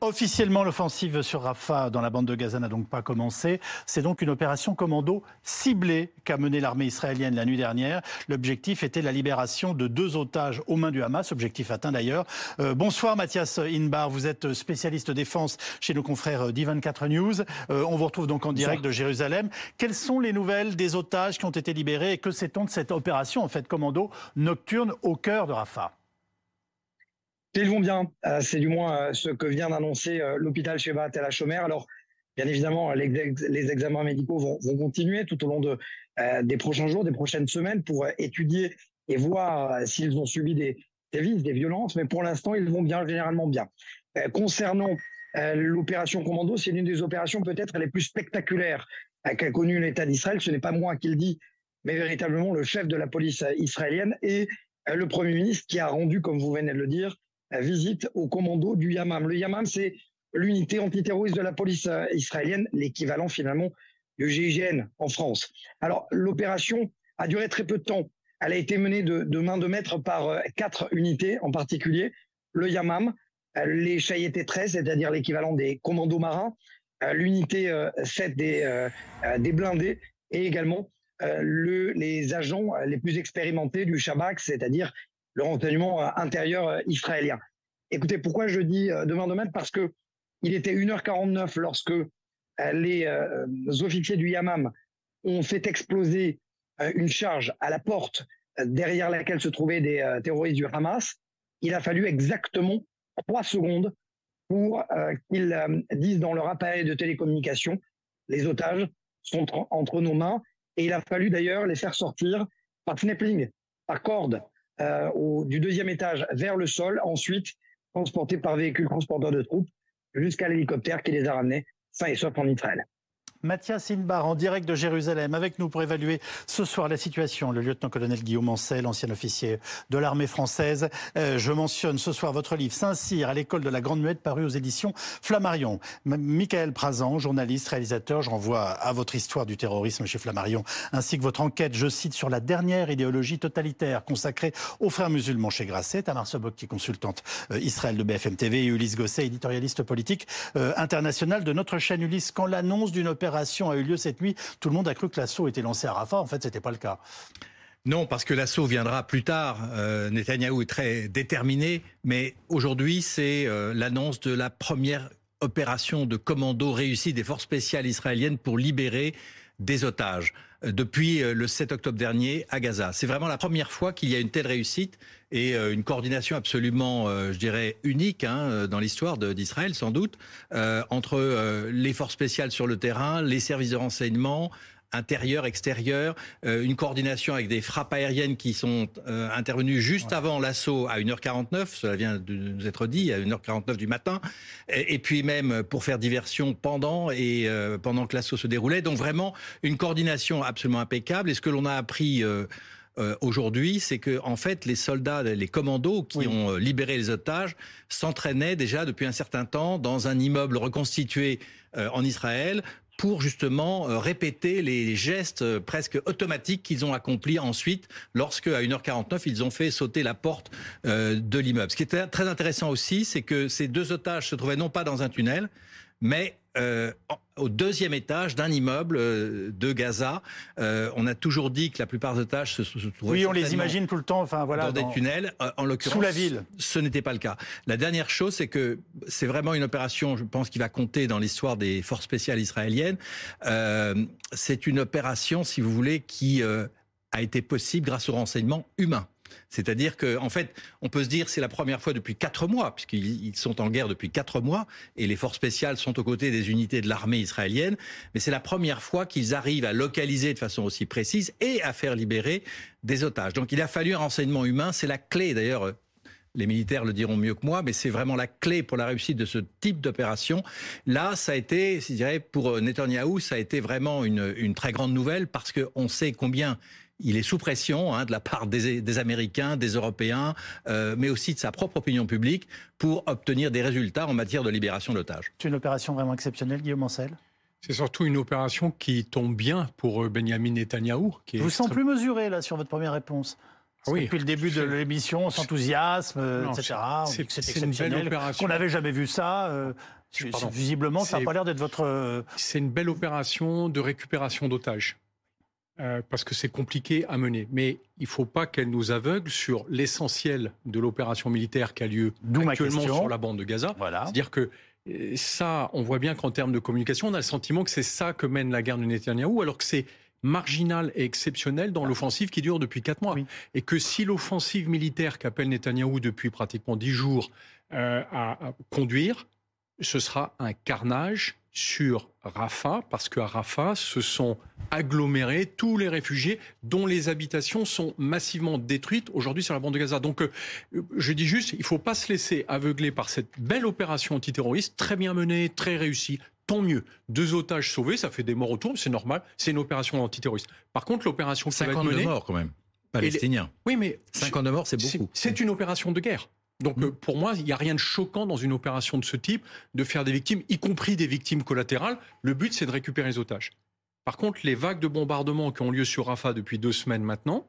Officiellement, l'offensive sur Rafah dans la bande de Gaza n'a donc pas commencé. C'est donc une opération commando ciblée qu'a menée l'armée israélienne la nuit dernière. L'objectif était la libération de deux otages aux mains du Hamas, objectif atteint d'ailleurs. Euh, bonsoir Mathias Inbar, vous êtes spécialiste défense chez nos confrères d'I24 News. Euh, on vous retrouve donc en direct de Jérusalem. Quelles sont les nouvelles des otages qui ont été libérés et que sait-on de cette opération en fait commando nocturne au cœur de Rafah? Ils vont bien. Euh, c'est du moins euh, ce que vient d'annoncer euh, l'hôpital Sheba Tel Chomer. Alors, bien évidemment, les, examens médicaux vont, continuer tout au long de, des prochains jours, des prochaines semaines pour étudier et voir s'ils ont subi des, des vices, des violences. Mais pour l'instant, ils vont bien, généralement bien. concernant l'opération Commando, c'est l'une des opérations peut-être les plus spectaculaires qu'a connu l'État d'Israël. Ce n'est pas moi qui le dis, mais véritablement le chef de la police israélienne et le Premier ministre qui a rendu, comme vous venez de le dire, visite au commando du Yamam. Le Yamam, c'est l'unité antiterroriste de la police euh, israélienne, l'équivalent finalement du GIGN en France. Alors, l'opération a duré très peu de temps. Elle a été menée de, main de maître par euh, quatre unités en particulier. Le Yamam, euh, les Chayeté 13, c'est-à-dire l'équivalent des commandos marins, l'unité 7 des, blindés et également le, les agents les plus expérimentés du Shabak, c'est-à-dire le renseignement euh, intérieur euh, israélien. Écoutez, pourquoi je dis euh, demain demain Parce que il était 1h49 lorsque les officiers du Yamam ont fait exploser une charge à la porte derrière laquelle se trouvaient des terroristes du Hamas. Il a fallu exactement trois secondes pour qu'ils disent dans leur appareil de télécommunication les otages sont entre nos mains. Et il a fallu d'ailleurs les faire sortir par snapping, par corde, euh, au, du deuxième étage vers le sol, ensuite transportés par véhicule transporteur de troupes jusqu'à l'hélicoptère qui les a ramenés sains et saufs en Israël. Mathias Inbar en direct de Jérusalem avec nous pour évaluer ce soir la situation. Le lieutenant-colonel Guillaume Ancel, ancien officier de l'armée française. Euh, je mentionne ce soir votre livre Saint-Cyr à l'école de la Grande Muette paru aux éditions Flammarion. Michael Prazan, journaliste, réalisateur, j'envoie à votre histoire du terrorisme chez Flammarion ainsi que votre enquête, je cite, sur la dernière idéologie totalitaire consacrée aux frères musulmans chez Grasset. Tamar Sobok qui est consultante euh, Israël de BFM TV et Ulysse Gosset, éditorialiste politique euh, international de notre chaîne Ulysse. Quand l'annonce d'une opération a eu lieu cette nuit, tout le monde a cru que l'assaut était lancé à Rafah. En fait, ce n'était pas le cas. Non, parce que l'assaut viendra plus tard. Euh, Netanyahou est très déterminé, mais aujourd'hui, c'est euh, l'annonce de la première opération de commando réussie des forces spéciales israéliennes pour libérer des otages euh, depuis le 7 octobre dernier à Gaza. C'est vraiment la première fois qu'il y a une telle réussite et euh, une coordination absolument, euh, je dirais, unique hein, euh, dans l'histoire d'Israël, sans doute, entre les forces spéciales sur le terrain, les services de renseignement, intérieur, extérieur, une coordination avec des frappes aériennes qui sont intervenues juste avant l'assaut à 1h49, cela vient de nous être dit, à 1h49 du matin, et, puis même pour faire diversion pendant et pendant que l'assaut se déroulait. Donc vraiment une coordination absolument impeccable. Et ce que l'on a appris euh, aujourd'hui, c'est que en fait les soldats, les commandos qui ont euh, libéré les otages s'entraînaient déjà depuis un certain temps dans un immeuble reconstitué euh, en Israël pour justement répéter les gestes presque automatiques qu'ils ont accomplis ensuite lorsque à 1h49 ils ont fait sauter la porte de l'immeuble. Ce qui est très intéressant aussi, c'est que ces deux otages se trouvaient non pas dans un tunnel, mais euh, au deuxième étage d'un immeuble euh, de Gaza. Euh, on a toujours dit que la plupart des otages se, se trouvaient. Oui, on les imagine tout le temps. Enfin voilà. Dans, des tunnels. En l'occurrence, sous la ville. Ce n'était pas le cas. La dernière chose, c'est que c'est vraiment une opération, je pense, qui va compter dans l'histoire des forces spéciales israéliennes. c'est une opération, si vous voulez, qui a été possible grâce au renseignement humain. C'est-à-dire qu'en en fait, on peut se dire c'est la première fois depuis quatre mois, puisqu'ils sont en guerre depuis quatre mois, et les forces spéciales sont aux côtés des unités de l'armée israélienne, mais c'est la première fois qu'ils arrivent à localiser de façon aussi précise et à faire libérer des otages. Donc il a fallu un renseignement humain, c'est la clé d'ailleurs. Les militaires le diront mieux que moi, mais c'est vraiment la clé pour la réussite de ce type d'opération. Là, ça a été, je dirais, pour Netanyahou, ça a été vraiment une, une très grande nouvelle parce qu'on sait combien il est sous pression hein, de la part des, Américains, des Européens, euh, mais aussi de sa propre opinion publique pour obtenir des résultats en matière de libération d'otages. C'est une opération vraiment exceptionnelle, Guillaume Ancel? C'est surtout une opération qui tombe bien pour euh, Benjamin Netanyahou. Qui Je vous sens plus mesuré là sur votre première réponse. Oui. Depuis le début de l'émission, on s'enthousiasme, etc. C'est exceptionnel. Qu'on n'avait jamais vu ça. Euh, visiblement, ça n'a pas l'air d'être votre. Euh, c'est une belle opération de récupération d'otages. Euh, parce que c'est compliqué à mener. Mais il ne faut pas qu'elle nous aveugle sur l'essentiel de l'opération militaire qui a lieu actuellement sur la bande de Gaza. Voilà. C'est-à-dire que ça, on voit bien qu'en termes de communication, on a le sentiment que c'est ça que mène la guerre de Netanyahou, alors que c'est marginal et exceptionnel dans l'offensive qui dure depuis quatre mois. Et que si l'offensive militaire qu'appelle Netanyahou depuis pratiquement dix jours euh, à, conduire, ce sera un carnage sur Rafah, parce qu'à Rafah se sont agglomérés tous les réfugiés dont les habitations sont massivement détruites aujourd'hui sur la bande de Gaza. Donc euh, je dis juste, il ne faut pas se laisser aveugler par cette belle opération antiterroriste, très bien menée, très réussie, tant mieux. Deux otages sauvés, ça fait des morts autour, c'est normal, c'est une opération antiterroriste. Par contre, l'opération qui va être menée... morts quand même, palestiniens. Oui, mais... 52 morts, c'est beaucoup. C'est une opération de guerre. Donc mmh. euh, pour moi, il n'y a rien de choquant dans une opération de ce type de faire des victimes, y compris des victimes collatérales. Le but, c'est de récupérer les otages. Par contre, les vagues de bombardement qui ont lieu sur Rafah depuis deux semaines maintenant,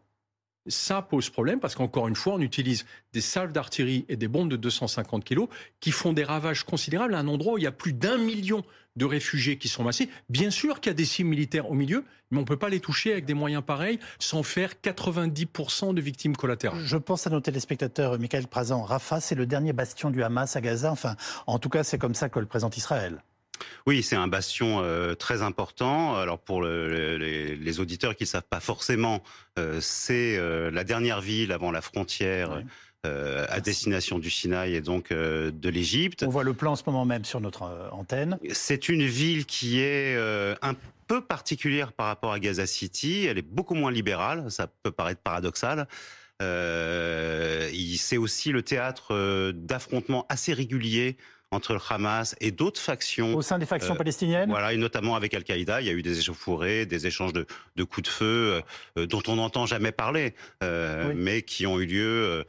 ça pose problème parce qu'encore une fois, on utilise des salves d'artillerie et des bombes de 250 kilos qui font des ravages considérables à un endroit où il y a plus d'un million de réfugiés qui sont massés. Bien sûr qu'il y a des cibles militaires au milieu, mais on ne peut pas les toucher avec des moyens pareils sans faire 90% de victimes collatérales. Je pense à nos téléspectateurs, Michael Prazan. Rafah, c'est le dernier bastion du Hamas à Gaza. Enfin, en tout cas, c'est comme ça que le présente Israël. Oui, c'est un bastion euh, très important. Alors pour les, auditeurs qui ne savent pas forcément, euh, c'est euh, la dernière ville avant la frontière. à destination du Sinaï et donc de l'Égypte. On voit le plan en ce moment même sur notre antenne. C'est une ville qui est un peu particulière par rapport à Gaza City. Elle est beaucoup moins libérale. Ça peut paraître paradoxal. c'est aussi le théâtre d'affrontements assez réguliers entre le Hamas et d'autres factions. Au sein des factions euh, palestiniennes Voilà, et notamment avec Al-Qaïda, il y a eu des échauffourées, des échanges de, de coups de feu euh, dont on n'entend jamais parler, euh, mais qui ont eu lieu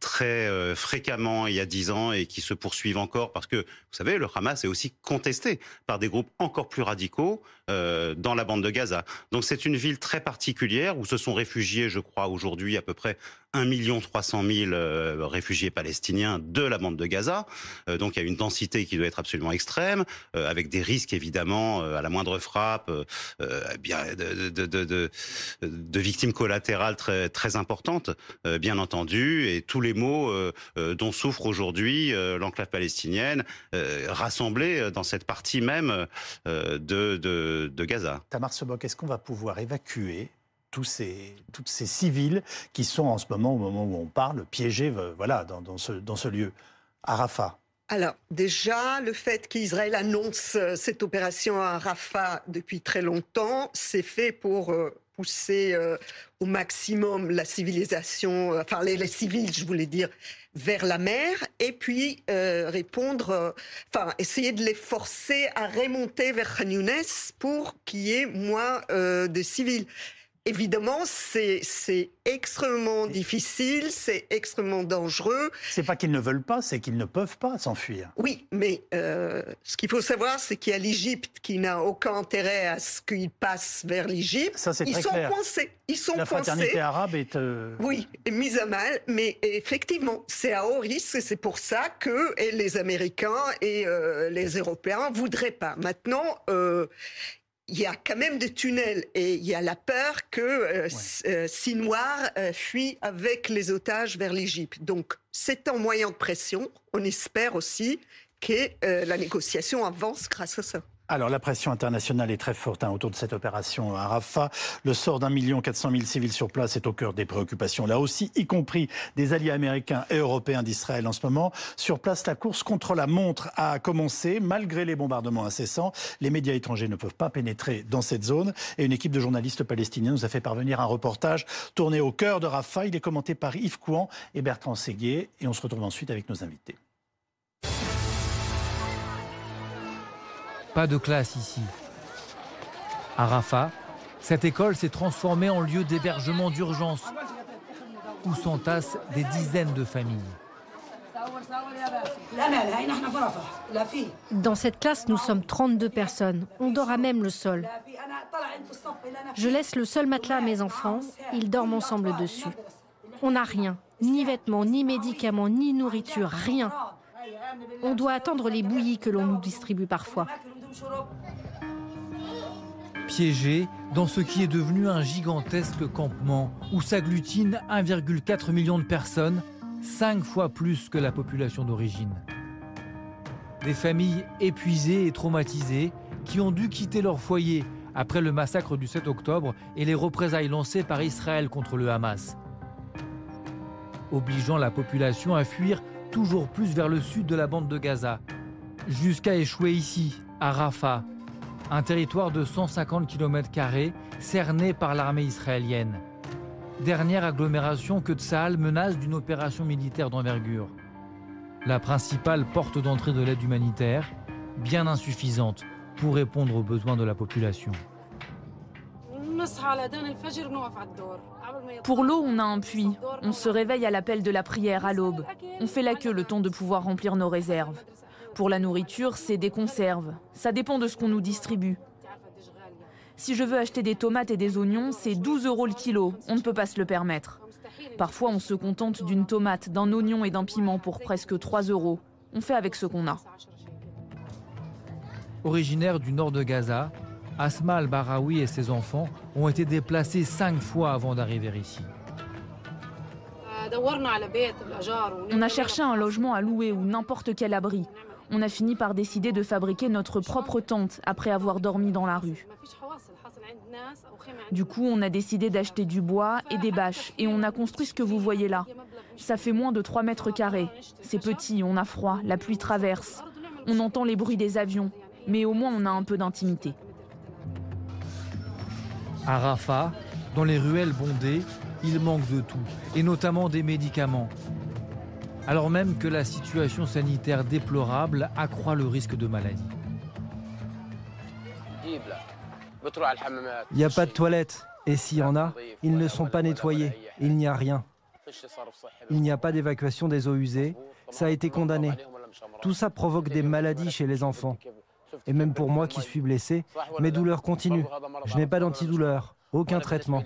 très fréquemment il y a dix ans et qui se poursuivent encore parce que, vous savez, le Hamas est aussi contesté par des groupes encore plus radicaux dans la bande de Gaza. Donc c'est une ville très particulière où se sont réfugiés, je crois, aujourd'hui à peu près 1 300 000 réfugiés palestiniens de la bande de Gaza. Donc il y a une densité qui doit être absolument extrême, euh, avec des risques évidemment euh, à la moindre frappe, bien de, victimes collatérales très importantes, bien entendu, et tous les maux dont souffre aujourd'hui l'enclave palestinienne, rassemblée dans cette partie même de, Gaza. Tamar Sobok, est-ce qu'on va pouvoir évacuer tous ces, civils qui sont en ce moment, au moment où on parle, piégés euh, voilà, dans, ce, dans ce lieu, à Rafah alors déjà, le fait qu'Israël annonce euh, cette opération à Rafah depuis très longtemps, c'est fait pour euh, pousser au maximum la civilisation, enfin les, civils, je voulais dire, vers la mer, et puis répondre, enfin essayer de les forcer à remonter vers Khan pour qu'il y ait moins de civils. Évidemment, c'est extrêmement difficile, c'est extrêmement dangereux. C'est pas qu'ils ne veulent pas, c'est qu'ils ne peuvent pas s'enfuir. Oui, mais euh, ce qu'il faut savoir, c'est qu'il y a l'Égypte qui n'a aucun intérêt à ce qu'ils passent vers l'Égypte. Ça, c'est Ils sont coincés. Ils sont La fraternité arabe est. Euh, oui, mise à mal, mais effectivement, c'est à haut risque et c'est pour ça que les Américains et euh, les Européens voudraient pas. Maintenant, il y a quand même des tunnels et il y a la peur que euh, euh Sinoir euh, fuit avec les otages vers l'Égypte. Donc c'est un moyen de pression. On espère aussi que euh, la négociation avance grâce à ça. Alors la pression internationale est très forte hein, autour de cette opération à Rafah. Le sort d'un million quatre cent mille civils sur place est au cœur des préoccupations là aussi, y compris des alliés américains et européens d'Israël en ce moment. Sur place, la course contre la montre a commencé malgré les bombardements incessants. Les médias étrangers ne peuvent pas pénétrer dans cette zone et une équipe de journalistes palestiniens nous a fait parvenir un reportage tourné au cœur de Rafah. Il est commenté par Yves Couan et Bertrand Séguier et on se retrouve ensuite avec nos invités. Pas de classe ici. À Rafah, cette école s'est transformée en lieu d'hébergement d'urgence où s'entassent des dizaines de familles. Dans cette classe, nous sommes 32 personnes. On dort à même le sol. Je laisse le seul matelas à mes enfants. Ils dorment ensemble dessus. On n'a rien, ni vêtements, ni médicaments, ni nourriture, rien. On doit attendre les bouillies que l'on nous distribue parfois. Piégés dans ce qui est devenu un gigantesque campement où s'agglutinent 1,4 million de personnes, cinq fois plus que la population d'origine. Des familles épuisées et traumatisées qui ont dû quitter leur foyer après le massacre du 7 octobre et les représailles lancées par Israël contre le Hamas, obligeant la population à fuir toujours plus vers le sud de la bande de Gaza, jusqu'à échouer ici, à Rafah, un territoire de 150 km cerné par l'armée israélienne. Dernière agglomération que Tsahal menace d'une opération militaire d'envergure. La principale porte d'entrée de l'aide humanitaire, bien insuffisante pour répondre aux besoins de la population. Pour l'eau, on a un puits. On se réveille à l'appel de la prière à l'aube. On fait la queue le temps de pouvoir remplir nos réserves. Pour la nourriture, c'est des conserves. Ça dépend de ce qu'on nous distribue. Si je veux acheter des tomates et des oignons, c'est 12 euros le kilo. On ne peut pas se le permettre. Parfois, on se contente d'une tomate, d'un oignon et d'un piment pour presque 3 euros. On fait avec ce qu'on a. Originaire du nord de Gaza, Asma al-Barawi et ses enfants ont été déplacés cinq fois avant d'arriver ici. On a cherché un logement à louer ou n'importe quel abri. On a fini par décider de fabriquer notre propre tente après avoir dormi dans la rue. Du coup, on a décidé d'acheter du bois et des bâches et on a construit ce que vous voyez là. Ça fait moins de 3 mètres carrés. C'est petit, on a froid, la pluie traverse. On entend les bruits des avions, mais au moins on a un peu d'intimité. À Rafah, dans les ruelles bondées, il manque de tout, et notamment des médicaments. Alors même que la situation sanitaire déplorable accroît le risque de maladie. Il n'y a pas de toilettes, et s'il y en a, ils ne sont pas nettoyés, il n'y a rien. Il n'y a pas d'évacuation des eaux usées, ça a été condamné. Tout ça provoque des maladies chez les enfants. Et même pour moi qui suis blessé, mes douleurs continuent. Je n'ai pas d'antidouleur, aucun traitement.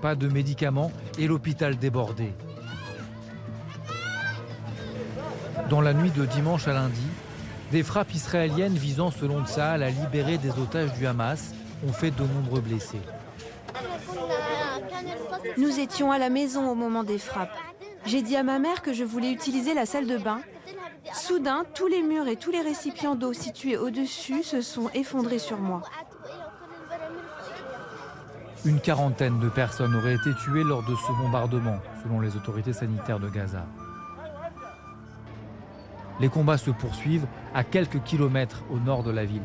Pas de médicaments et l'hôpital débordé. Dans la nuit de dimanche à lundi, des frappes israéliennes visant selon Tsahal à libérer des otages du Hamas ont fait de nombreux blessés. Nous étions à la maison au moment des frappes. J'ai dit à ma mère que je voulais utiliser la salle de bain Soudain, tous les murs et tous les récipients d'eau situés au-dessus se sont effondrés sur moi. Une quarantaine de personnes auraient été tuées lors de ce bombardement, selon les autorités sanitaires de Gaza. Les combats se poursuivent à quelques kilomètres au nord de la ville.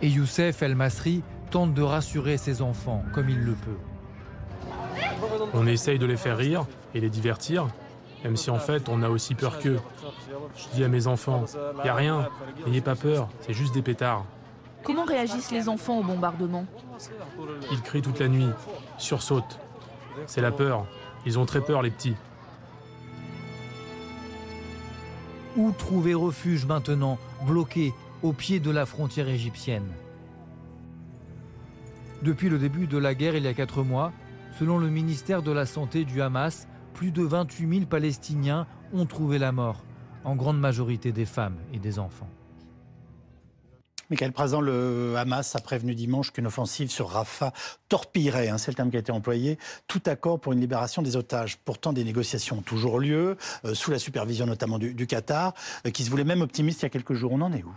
Et Youssef El-Masri tente de rassurer ses enfants comme il le peut. On essaye de les faire rire et les divertir, même si en fait on a aussi peur qu'eux. Je dis à mes enfants, il a rien, n'ayez pas peur, c'est juste des pétards. Comment réagissent les enfants au bombardement? Ils crient toute la nuit, sursautent. C'est la peur, ils ont très peur les petits. Où trouver refuge maintenant, bloqué au pied de la frontière égyptienne? Depuis le début de la guerre il y a quatre mois, selon le ministère de la Santé du Hamas, plus de 28 000 Palestiniens ont trouvé la mort, en grande majorité des femmes et des enfants. Michael Prazan, le Hamas a prévenu dimanche qu'une offensive sur Rafah torpillerait, hein, c'est le terme qui a été employé, tout accord pour une libération des otages. Pourtant, des négociations ont toujours lieu, euh, sous la supervision notamment du, Qatar, euh, qui se voulait même optimiste il y a quelques jours. On en est où?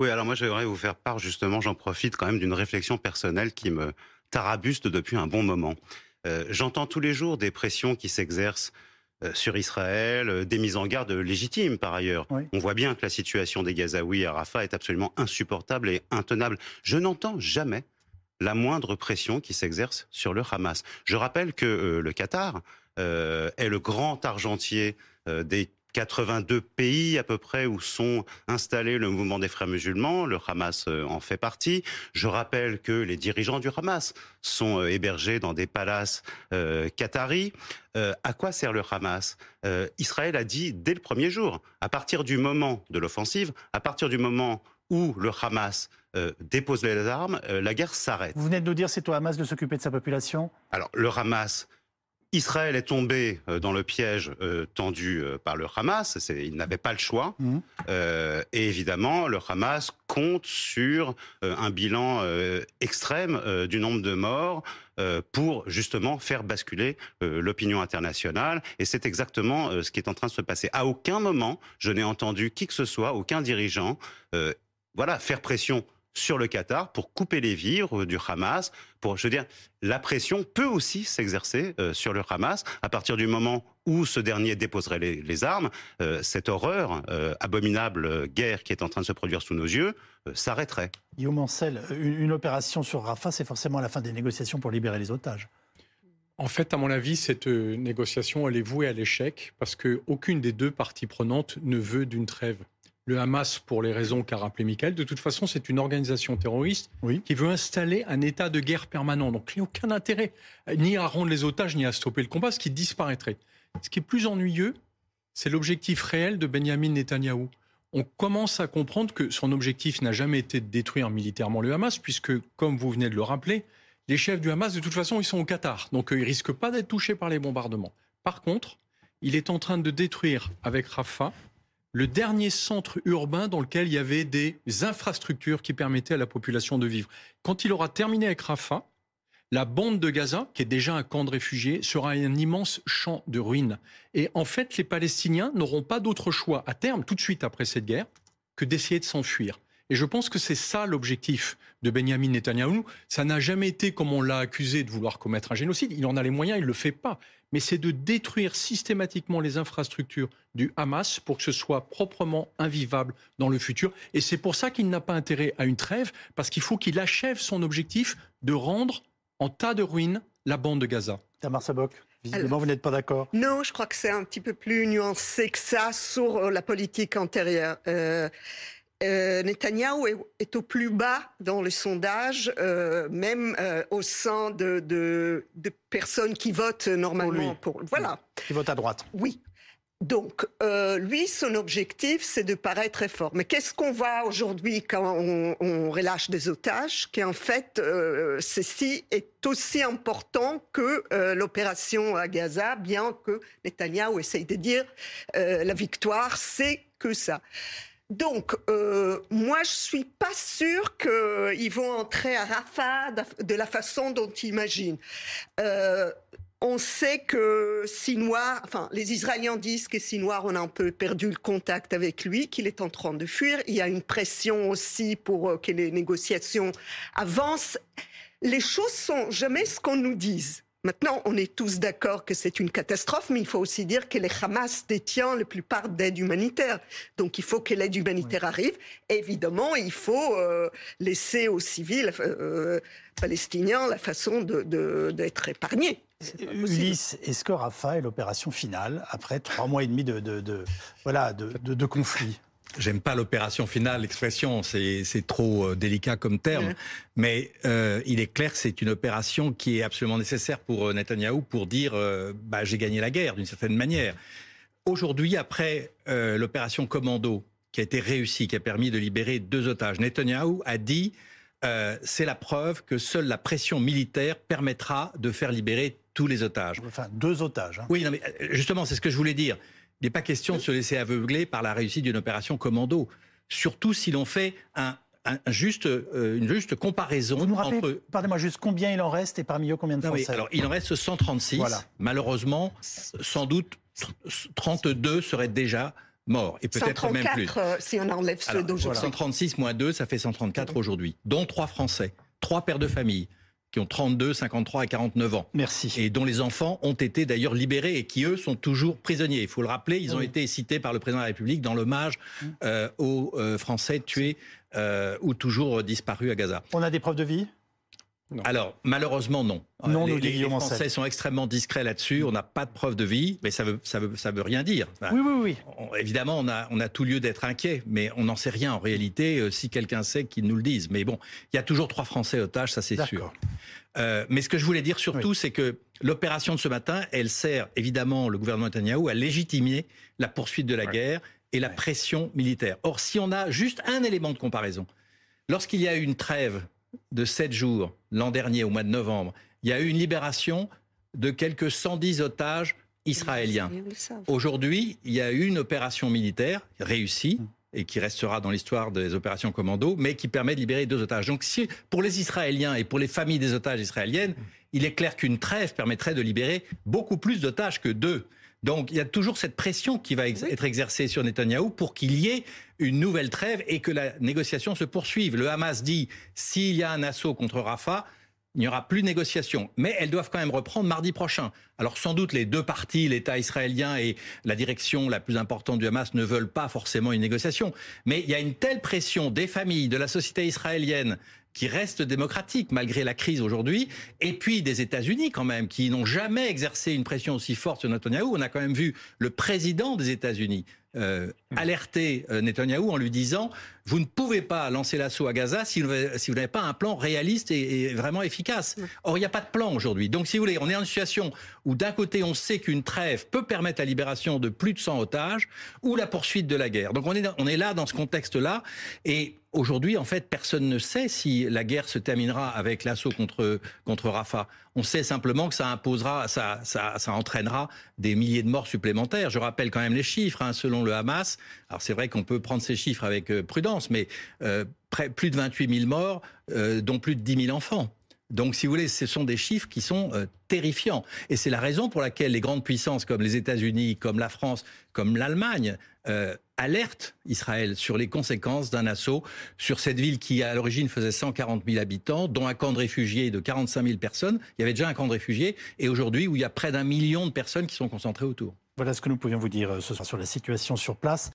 Oui, alors moi j'aimerais vous faire part justement, j'en profite quand même d'une réflexion personnelle qui me tarabuste depuis un bon moment. Euh, j'entends tous les jours des pressions qui s'exercent sur Israël, euh, des mises en garde légitimes par ailleurs. On voit bien que la situation des Gazaouis à Rafah est absolument insupportable et intenable. Je n'entends jamais la moindre pression qui s'exerce sur le Hamas. Je rappelle que le Qatar est le grand argentier des 82 pays à peu près où sont installés le mouvement des frères musulmans. Le Hamas euh, en fait partie. Je rappelle que les dirigeants du Hamas sont euh, hébergés dans des palaces euh, qataris. à quoi sert le Hamas? Israël a dit dès le premier jour, à partir du moment de l'offensive, à partir du moment où le Hamas dépose les armes, la guerre s'arrête. Vous venez de nous dire c'est au Hamas de s'occuper de sa population? Alors le Hamas Israël est tombé euh, dans le piège euh, tendu euh, par le Hamas. Il n'avait pas le choix. Mmh. et évidemment, le Hamas compte sur un bilan extrême du nombre de morts pour justement faire basculer l'opinion internationale. Et c'est exactement ce qui est en train de se passer. À aucun moment, je n'ai entendu qui que ce soit, aucun dirigeant, voilà, faire pression sur le Qatar pour couper les vivres du Hamas. Pour, je veux dire, la pression peut aussi s'exercer euh, sur le Hamas à partir du moment où ce dernier déposerait les, armes. Euh, cette horreur, euh, abominable guerre qui est en train de se produire sous nos yeux, s'arrêterait. Guillaume Ancel, une, une opération sur Rafah, c'est forcément la fin des négociations pour libérer les otages. En fait, à mon avis, cette négociation, elle est vouée à l'échec parce qu'aucune des deux parties prenantes ne veut d'une trêve le Hamas pour les raisons qu'a rappelé Michael. De toute façon, c'est une organisation terroriste qui veut installer un état de guerre permanent. Donc, il n'y a aucun intérêt ni à rendre les otages, ni à stopper le combat, ce qui disparaîtrait. Ce qui est plus ennuyeux, c'est l'objectif réel de Benjamin Netanyahou. On commence à comprendre que son objectif n'a jamais été de détruire militairement le Hamas, puisque, comme vous venez de le rappeler, les chefs du Hamas, de toute façon, ils sont au Qatar. Donc, ils risquent pas d'être touchés par les bombardements. Par contre, il est en train de détruire, avec Rafah, le dernier centre urbain dans lequel il y avait des infrastructures qui permettaient à la population de vivre. Quand il aura terminé avec Rafah, la bande de Gaza, qui est déjà un camp de réfugiés, sera un immense champ de ruines. Et en fait, les Palestiniens n'auront pas d'autre choix à terme, tout de suite après cette guerre, que d'essayer de s'enfuir. Et je pense que c'est ça l'objectif de Benjamin Netanyahou. Ça n'a jamais été, comme on l'a accusé, de vouloir commettre un génocide. Il en a les moyens, il ne le fait pas. Mais c'est de détruire systématiquement les infrastructures du Hamas pour que ce soit proprement invivable dans le futur. Et c'est pour ça qu'il n'a pas intérêt à une trêve, parce qu'il faut qu'il achève son objectif de rendre en tas de ruines la bande de Gaza. Tamar Sabok. Visiblement, vous n'êtes pas d'accord. Non, je crois que c'est un petit peu plus nuancé que ça sur euh, la politique antérieure. Euh, euh, Netanyahou est, au plus bas dans le sondage, euh, même euh, au sein de, personnes qui votent normalement pour. voilà. Qui votent à droite. Oui. Donc, lui, son objectif, c'est de paraître très fort. Mais qu'est-ce qu'on voit aujourd'hui quand on, relâche des otages? Qu'en fait, ceci est aussi important que l'opération à Gaza, bien que Netanyahou essaye de dire la victoire, c'est que ça. Donc, euh, moi, je suis pas sûre qu'ils vont entrer à Rafah de la façon dont ils imaginent. Euh, on sait que Sinoir, enfin, les Israéliens disent que Sinoir, on a un peu perdu le contact avec lui, qu'il est en train de fuir. Il y a une pression aussi pour euh, que les négociations avancent. Les choses sont jamais ce qu'on nous dise. Maintenant, on est tous d'accord que c'est une catastrophe, mais il faut aussi dire que les Hamas détient la plupart d'aide humanitaire. Donc il faut que l'aide humanitaire arrive. Évidemment, il faut euh, laisser aux civils euh, palestiniens la façon d'être épargnés. Ulysse, est-ce que Rafah est l'opération finale après trois mois et demi de, voilà, de conflit? J'aime pas l'opération finale, l'expression, c'est trop euh, délicat comme terme, mais euh, il est clair que c'est une opération qui est absolument nécessaire pour euh, Netanyahou pour dire bah, j'ai gagné la guerre d'une certaine manière. Aujourd'hui, après l'opération Commando, qui a été réussie, qui a permis de libérer deux otages, Netanyahou a dit c'est la preuve que seule la pression militaire permettra de faire libérer tous les otages. Enfin, deux otages. Hein. Oui, non, mais justement, c'est ce que je voulais dire. Il n'est pas question de se laisser aveugler par la réussite d'une opération commando. Surtout si l'on fait un, juste, euh, une juste comparaison Vous nous entre... Pardonnez-moi juste combien il en reste et parmi eux combien de Français Alors il en reste 136. Malheureusement, sans doute 32 seraient déjà morts et peut-être même plus. Euh, si on enlève ceux d'aujourd'hui. 136 moins 2, ça fait 134 aujourd'hui, dont trois Français, trois pères de famille qui ont 32, 53 et 49 ans. Merci. Et dont les enfants ont été d'ailleurs libérés et qui, eux, sont toujours prisonniers. Il faut le rappeler, ils ont été cités par le président de la République dans l'hommage mmh. euh, aux euh, Français tués euh, ou toujours disparus à Gaza. On a des preuves de vie? Alors, malheureusement, non. non les, les, Français sont extrêmement discrets là-dessus. On n'a pas de preuve de vie, mais ça veut, ça veut, ça veut rien dire. oui, oui, oui. évidemment, on a, on a tout lieu d'être inquiet, mais on n'en sait rien en réalité. Euh, si quelqu'un sait, qu'il nous le dise. Mais bon, il y a toujours trois Français otages, ça c'est sûr. Euh, mais ce que je voulais dire surtout, c'est que l'opération de ce matin, elle sert évidemment le gouvernement Netanyahu à légitimer la poursuite de la guerre et la pression militaire. Or, si on a juste un élément de comparaison, lorsqu'il y a eu une trêve de 7 jours l'an dernier, au mois de novembre, il y a eu une libération de quelques 110 otages israéliens. Aujourd'hui, il y a eu une opération militaire réussie et qui restera dans l'histoire des opérations commando, mais qui permet de libérer deux otages. Donc si, pour les Israéliens et pour les familles des otages israéliennes, il est clair qu'une trêve permettrait de libérer beaucoup plus d'otages que deux. Donc il y a toujours cette pression qui va être exercée sur Netanyahou pour qu'il y ait une nouvelle trêve et que la négociation se poursuive. Le Hamas dit s'il y a un assaut contre Rafah, il n'y aura plus de négociations. Mais elles doivent quand même reprendre mardi prochain. Alors sans doute les deux parties, l'État israélien et la direction la plus importante du Hamas, ne veulent pas forcément une négociation. Mais il y a une telle pression des familles, de la société israélienne, qui reste démocratique malgré la crise aujourd'hui, et puis des États-Unis quand même, qui n'ont jamais exercé une pression aussi forte sur Netanyahou. On a quand même vu le président des États-Unis euh, alerter euh, Netanyahou en lui disant vous ne pouvez pas lancer l'assaut à Gaza si vous, n'avez pas un plan réaliste et, vraiment efficace. Or, il n'y a pas de plan aujourd'hui. Donc, si vous voulez, on est en une situation où d'un côté, on sait qu'une trêve peut permettre la libération de plus de 100 otages ou la poursuite de la guerre. Donc, on est, on est là dans ce contexte-là. Et Aujourd'hui, en fait, personne ne sait si la guerre se terminera avec l'assaut contre, contre Rafah. On sait simplement que ça imposera, ça, ça, ça, entraînera des milliers de morts supplémentaires. Je rappelle quand même les chiffres, hein, selon le Hamas. Alors c'est vrai qu'on peut prendre ces chiffres avec euh, prudence, mais euh, plus de 28 000 morts, euh, dont plus de 10 000 enfants. Donc, si vous voulez, ce sont des chiffres qui sont terrifiants. Et c'est la raison pour laquelle les grandes puissances comme les États-Unis, comme la France, comme l'Allemagne, euh, alertent Israël sur les conséquences d'un assaut sur cette ville qui, à l'origine, faisait 140 000 habitants, dont un camp de réfugiés de 45 000 personnes. Il y avait déjà un camp de réfugiés. Et aujourd'hui, où il y a près d'un million de personnes qui sont concentrées autour. Voilà ce que nous pouvions vous dire euh, ce soir sur la situation sur place.